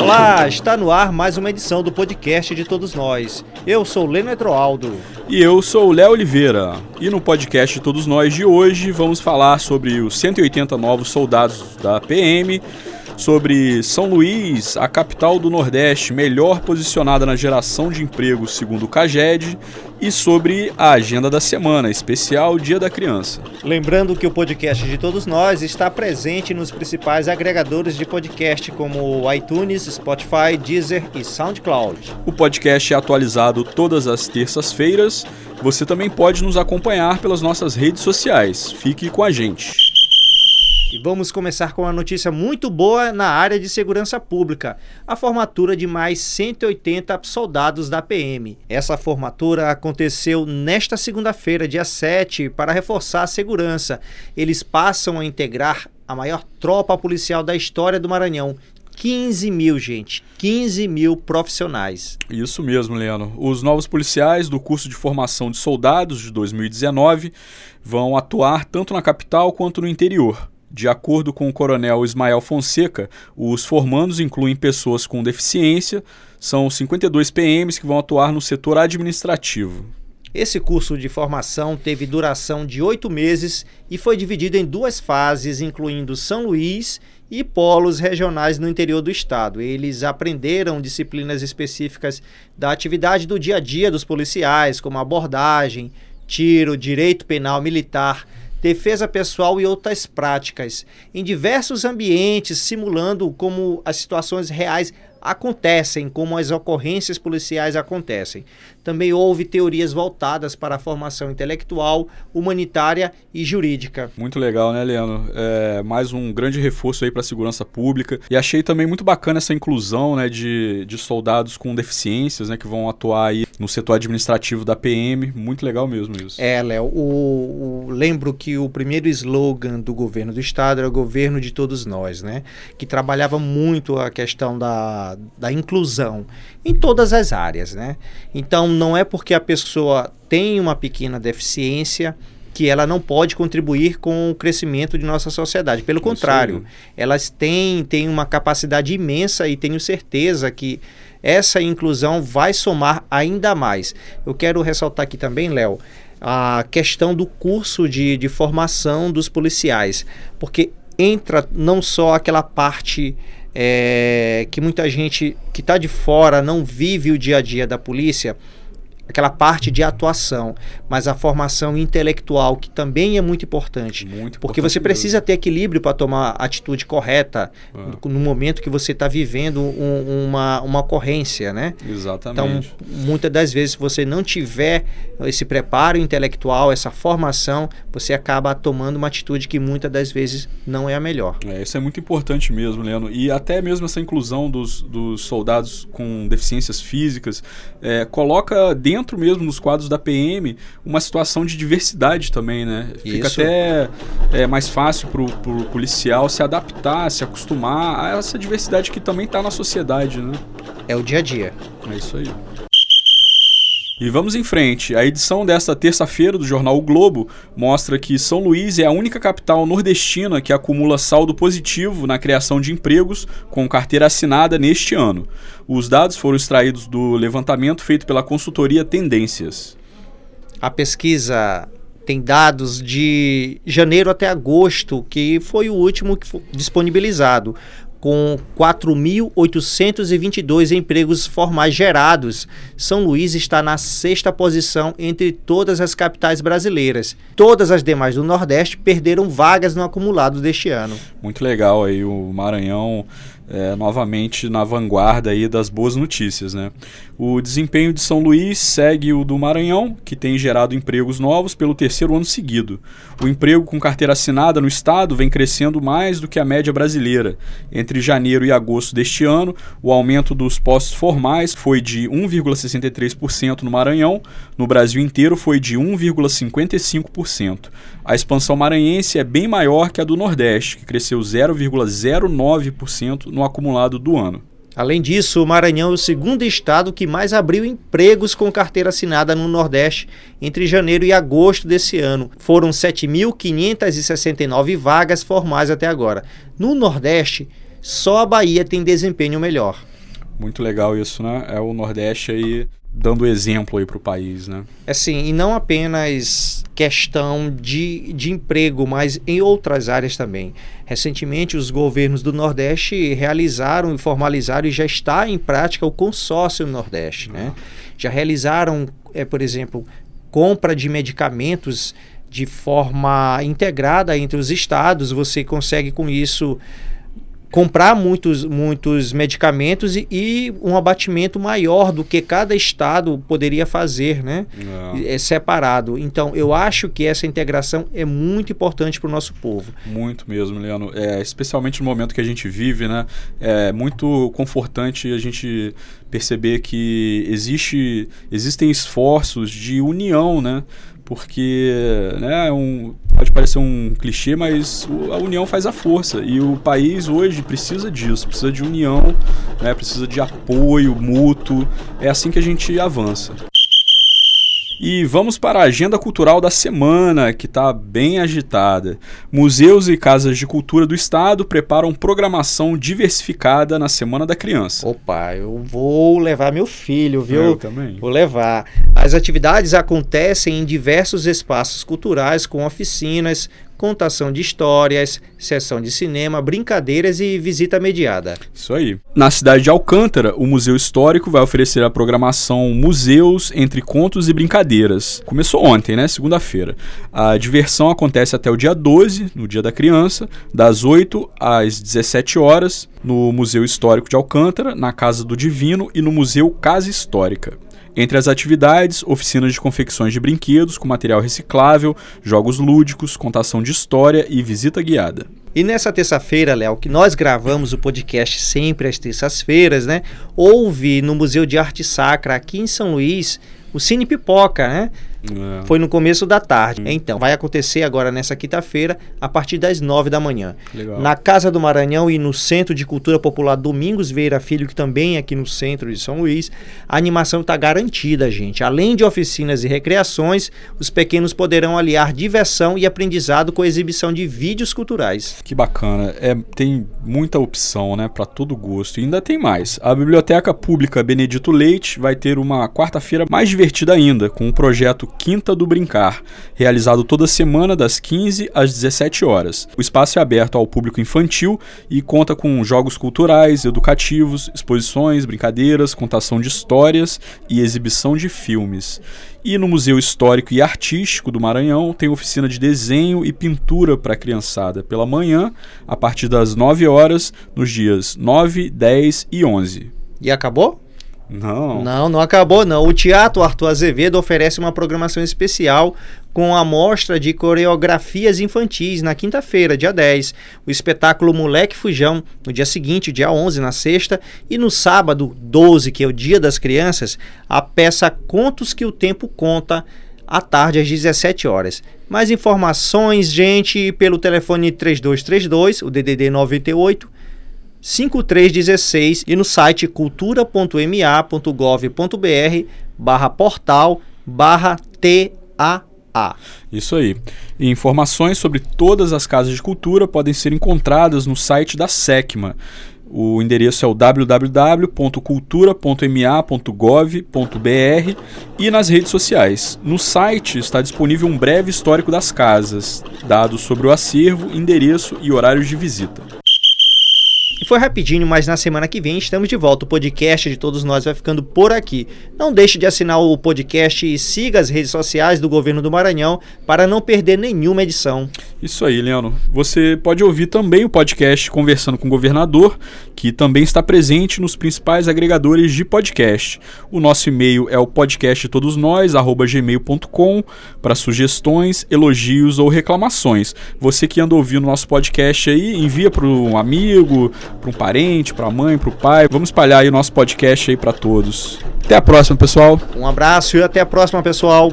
Olá, está no ar mais uma edição do podcast de todos nós. Eu sou Leno Etroaldo. E eu sou Léo Oliveira. E no podcast de todos nós de hoje vamos falar sobre os 180 novos soldados da PM sobre São Luís, a capital do Nordeste melhor posicionada na geração de empregos segundo o CAGED, e sobre a agenda da semana, especial Dia da Criança. Lembrando que o podcast de todos nós está presente nos principais agregadores de podcast como iTunes, Spotify, Deezer e SoundCloud. O podcast é atualizado todas as terças-feiras. Você também pode nos acompanhar pelas nossas redes sociais. Fique com a gente. Vamos começar com uma notícia muito boa na área de segurança pública: a formatura de mais 180 soldados da PM. Essa formatura aconteceu nesta segunda-feira, dia 7, para reforçar a segurança. Eles passam a integrar a maior tropa policial da história do Maranhão 15 mil, gente. 15 mil profissionais. Isso mesmo, Leandro. Os novos policiais do curso de formação de soldados de 2019 vão atuar tanto na capital quanto no interior. De acordo com o coronel Ismael Fonseca, os formandos incluem pessoas com deficiência, são 52 PMs que vão atuar no setor administrativo. Esse curso de formação teve duração de oito meses e foi dividido em duas fases, incluindo São Luís e polos regionais no interior do estado. Eles aprenderam disciplinas específicas da atividade do dia a dia dos policiais, como abordagem, tiro, direito penal militar defesa pessoal e outras práticas, em diversos ambientes, simulando como as situações reais acontecem, como as ocorrências policiais acontecem. Também houve teorias voltadas para a formação intelectual, humanitária e jurídica. Muito legal, né, Leandro? É, mais um grande reforço aí para a segurança pública. E achei também muito bacana essa inclusão né, de, de soldados com deficiências né, que vão atuar aí no setor administrativo da PM. Muito legal mesmo isso. É, Léo. O, o, lembro que o primeiro slogan do governo do estado era o governo de todos nós, né? Que trabalhava muito a questão da, da inclusão em todas as áreas, né? Então não é porque a pessoa tem uma pequena deficiência que ela não pode contribuir com o crescimento de nossa sociedade. Pelo Isso contrário, aí. elas têm, têm uma capacidade imensa e tenho certeza que essa inclusão vai somar ainda mais. Eu quero ressaltar aqui também, Léo, a questão do curso de, de formação dos policiais, porque entra não só aquela parte é, que muita gente que está de fora não vive o dia a dia da polícia aquela parte de atuação, mas a formação intelectual que também é muito importante, muito porque você precisa ter equilíbrio para tomar a atitude correta é. no momento que você está vivendo um, uma, uma ocorrência, né? Exatamente. Então, muitas das vezes, se você não tiver esse preparo intelectual, essa formação, você acaba tomando uma atitude que muitas das vezes não é a melhor. É, isso é muito importante mesmo, Leandro. E até mesmo essa inclusão dos, dos soldados com deficiências físicas é, coloca dentro dentro mesmo nos quadros da PM uma situação de diversidade também, né? Fica Isso. até é, mais fácil para o policial se adaptar, se acostumar a essa diversidade que também está na sociedade, né? É o dia a dia. É isso aí. E vamos em frente. A edição desta terça-feira do jornal o Globo mostra que São Luís é a única capital nordestina que acumula saldo positivo na criação de empregos com carteira assinada neste ano. Os dados foram extraídos do levantamento feito pela consultoria Tendências. A pesquisa tem dados de janeiro até agosto, que foi o último que foi disponibilizado com 4.822 empregos formais gerados. São Luís está na sexta posição entre todas as capitais brasileiras. Todas as demais do Nordeste perderam vagas no acumulado deste ano. Muito legal aí o Maranhão é, novamente na vanguarda aí das boas notícias. Né? O desempenho de São Luís segue o do Maranhão, que tem gerado empregos novos pelo terceiro ano seguido. O emprego com carteira assinada no estado vem crescendo mais do que a média brasileira. Entre janeiro e agosto deste ano, o aumento dos postos formais foi de 1,63% no Maranhão, no Brasil inteiro foi de 1,55%. A expansão maranhense é bem maior que a do Nordeste, que cresceu 0,09% no acumulado do ano. Além disso, o Maranhão é o segundo estado que mais abriu empregos com carteira assinada no Nordeste entre janeiro e agosto desse ano. Foram 7.569 vagas formais até agora. No Nordeste, só a Bahia tem desempenho melhor. Muito legal isso, né? É o Nordeste aí dando exemplo aí para o país, né? Assim, e não apenas questão de, de emprego, mas em outras áreas também. Recentemente, os governos do Nordeste realizaram e formalizaram e já está em prática o consórcio Nordeste, né? Já realizaram, é, por exemplo, compra de medicamentos de forma integrada entre os estados. Você consegue com isso comprar muitos, muitos medicamentos e, e, um abatimento maior do que cada estado poderia fazer, né? É. é separado. Então, eu acho que essa integração é muito importante para o nosso povo. Muito mesmo, Leandro. É, especialmente no momento que a gente vive, né? É muito confortante a gente perceber que existe, existem esforços de união, né? Porque né, é um, pode parecer um clichê, mas a união faz a força e o país hoje precisa disso, precisa de união, né, precisa de apoio mútuo. É assim que a gente avança. E vamos para a agenda cultural da semana, que está bem agitada. Museus e casas de cultura do estado preparam programação diversificada na Semana da Criança. Opa, eu vou levar meu filho, viu? Eu também. Vou levar. As atividades acontecem em diversos espaços culturais, com oficinas, contação de histórias, sessão de cinema, brincadeiras e visita mediada. Isso aí. Na cidade de Alcântara, o Museu Histórico vai oferecer a programação Museus entre Contos e Brincadeiras. Começou ontem, né? Segunda-feira. A diversão acontece até o dia 12, no Dia da Criança, das 8 às 17 horas, no Museu Histórico de Alcântara, na Casa do Divino e no Museu Casa Histórica. Entre as atividades, oficinas de confecções de brinquedos com material reciclável, jogos lúdicos, contação de história e visita guiada. E nessa terça-feira, Léo, que nós gravamos o podcast sempre às terças-feiras, né? Houve no Museu de Arte Sacra aqui em São Luís o Cine Pipoca, né? É. Foi no começo da tarde. Então, vai acontecer agora nessa quinta-feira, a partir das nove da manhã. Legal. Na Casa do Maranhão e no Centro de Cultura Popular Domingos Veira Filho, que também é aqui no centro de São Luís, a animação está garantida, gente. Além de oficinas e recreações, os pequenos poderão aliar diversão e aprendizado com a exibição de vídeos culturais. Que bacana. É, tem muita opção, né, para todo gosto. E ainda tem mais. A Biblioteca Pública Benedito Leite vai ter uma quarta-feira mais divertida ainda, com um projeto Quinta do Brincar, realizado toda semana das 15 às 17 horas. O espaço é aberto ao público infantil e conta com jogos culturais, educativos, exposições, brincadeiras, contação de histórias e exibição de filmes. E no Museu Histórico e Artístico do Maranhão tem oficina de desenho e pintura para a criançada pela manhã, a partir das 9 horas, nos dias 9, 10 e 11. E acabou? Não. Não, não acabou não. O Teatro Arthur Azevedo oferece uma programação especial com a mostra de coreografias infantis na quinta-feira, dia 10. O espetáculo Moleque Fujão no dia seguinte, dia 11, na sexta, e no sábado, 12, que é o Dia das Crianças, a peça Contos que o Tempo Conta à tarde às 17 horas. Mais informações, gente, pelo telefone 3232, o DDD 98 5316 e no site cultura.ma.gov.br barra portal barra TAA. Isso aí. E informações sobre todas as casas de cultura podem ser encontradas no site da SECMA. O endereço é o www.cultura.ma.gov.br e nas redes sociais. No site está disponível um breve histórico das casas, dados sobre o acervo, endereço e horários de visita. Foi rapidinho, mas na semana que vem estamos de volta. O podcast de todos nós vai ficando por aqui. Não deixe de assinar o podcast e siga as redes sociais do Governo do Maranhão para não perder nenhuma edição. Isso aí, Leandro. Você pode ouvir também o podcast Conversando com o Governador, que também está presente nos principais agregadores de podcast. O nosso e-mail é o podcasttodosnós@gmail.com para sugestões, elogios ou reclamações. Você que anda ouvindo nosso podcast aí, envia para um amigo, para um parente, para a mãe, para o pai. Vamos espalhar aí o nosso podcast aí para todos. Até a próxima, pessoal. Um abraço e até a próxima, pessoal.